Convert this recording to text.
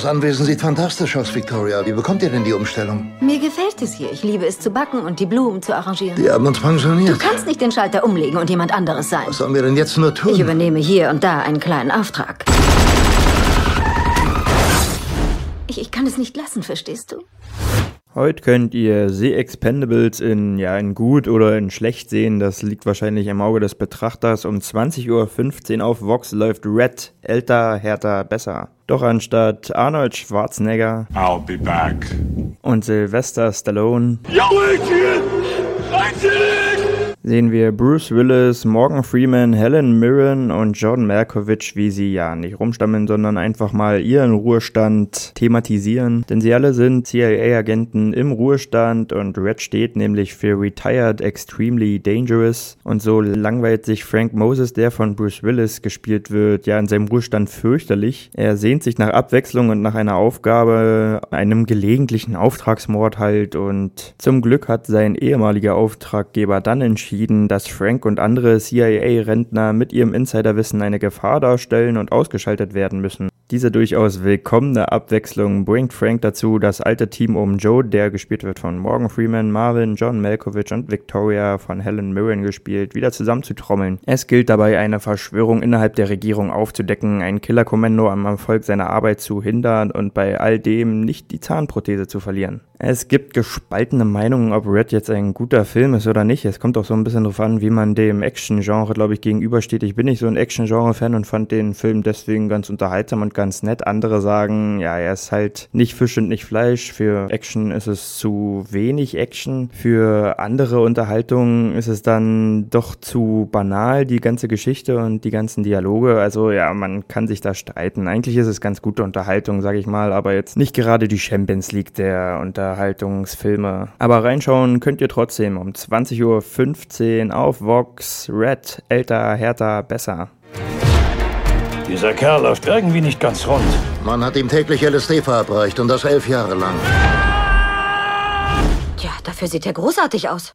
Das Anwesen sieht fantastisch aus, Victoria. Wie bekommt ihr denn die Umstellung? Mir gefällt es hier. Ich liebe es zu backen und die Blumen zu arrangieren. Die haben uns pensioniert. Du kannst nicht den Schalter umlegen und jemand anderes sein. Was sollen wir denn jetzt nur tun? Ich übernehme hier und da einen kleinen Auftrag. Ich, ich kann es nicht lassen, verstehst du? Heute könnt ihr The Expendables in, ja, in gut oder in schlecht sehen. Das liegt wahrscheinlich im Auge des Betrachters. Um 20.15 Uhr auf Vox läuft Red. Älter, härter, besser. Doch anstatt Arnold Schwarzenegger I'll be back. und Sylvester Stallone Yo, Adrian! Adrian! Sehen wir Bruce Willis, Morgan Freeman, Helen Mirren und John Malkovich, wie sie ja nicht rumstammeln, sondern einfach mal ihren Ruhestand thematisieren. Denn sie alle sind CIA-Agenten im Ruhestand und Red steht nämlich für Retired Extremely Dangerous. Und so langweilt sich Frank Moses, der von Bruce Willis gespielt wird, ja in seinem Ruhestand fürchterlich. Er sehnt sich nach Abwechslung und nach einer Aufgabe, einem gelegentlichen Auftragsmord halt. Und zum Glück hat sein ehemaliger Auftraggeber dann entschieden, dass Frank und andere CIA-Rentner mit ihrem Insiderwissen eine Gefahr darstellen und ausgeschaltet werden müssen. Diese durchaus willkommene Abwechslung bringt Frank dazu, das alte Team um Joe, der gespielt wird von Morgan Freeman, Marvin, John Malkovich und Victoria von Helen Mirren gespielt, wieder zusammenzutrommeln. Es gilt dabei, eine Verschwörung innerhalb der Regierung aufzudecken, ein Killerkommando am Erfolg seiner Arbeit zu hindern und bei all dem nicht die Zahnprothese zu verlieren. Es gibt gespaltene Meinungen, ob Red jetzt ein guter Film ist oder nicht. Es kommt auch so ein bisschen darauf an, wie man dem Action-Genre, glaube ich, gegenübersteht. Ich bin nicht so ein Action-Genre-Fan und fand den Film deswegen ganz unterhaltsam und ganz nett. Andere sagen, ja, er ist halt nicht Fisch und nicht Fleisch. Für Action ist es zu wenig Action. Für andere Unterhaltungen ist es dann doch zu banal, die ganze Geschichte und die ganzen Dialoge. Also ja, man kann sich da streiten. Eigentlich ist es ganz gute Unterhaltung, sage ich mal, aber jetzt nicht gerade die Champions League der Unterhaltungsfilme. Aber reinschauen könnt ihr trotzdem um 20.15 Uhr auf Vox Red, älter, härter, besser. Dieser Kerl läuft irgendwie nicht ganz rund. Man hat ihm täglich LSD verabreicht und das elf Jahre lang. Tja, dafür sieht er großartig aus.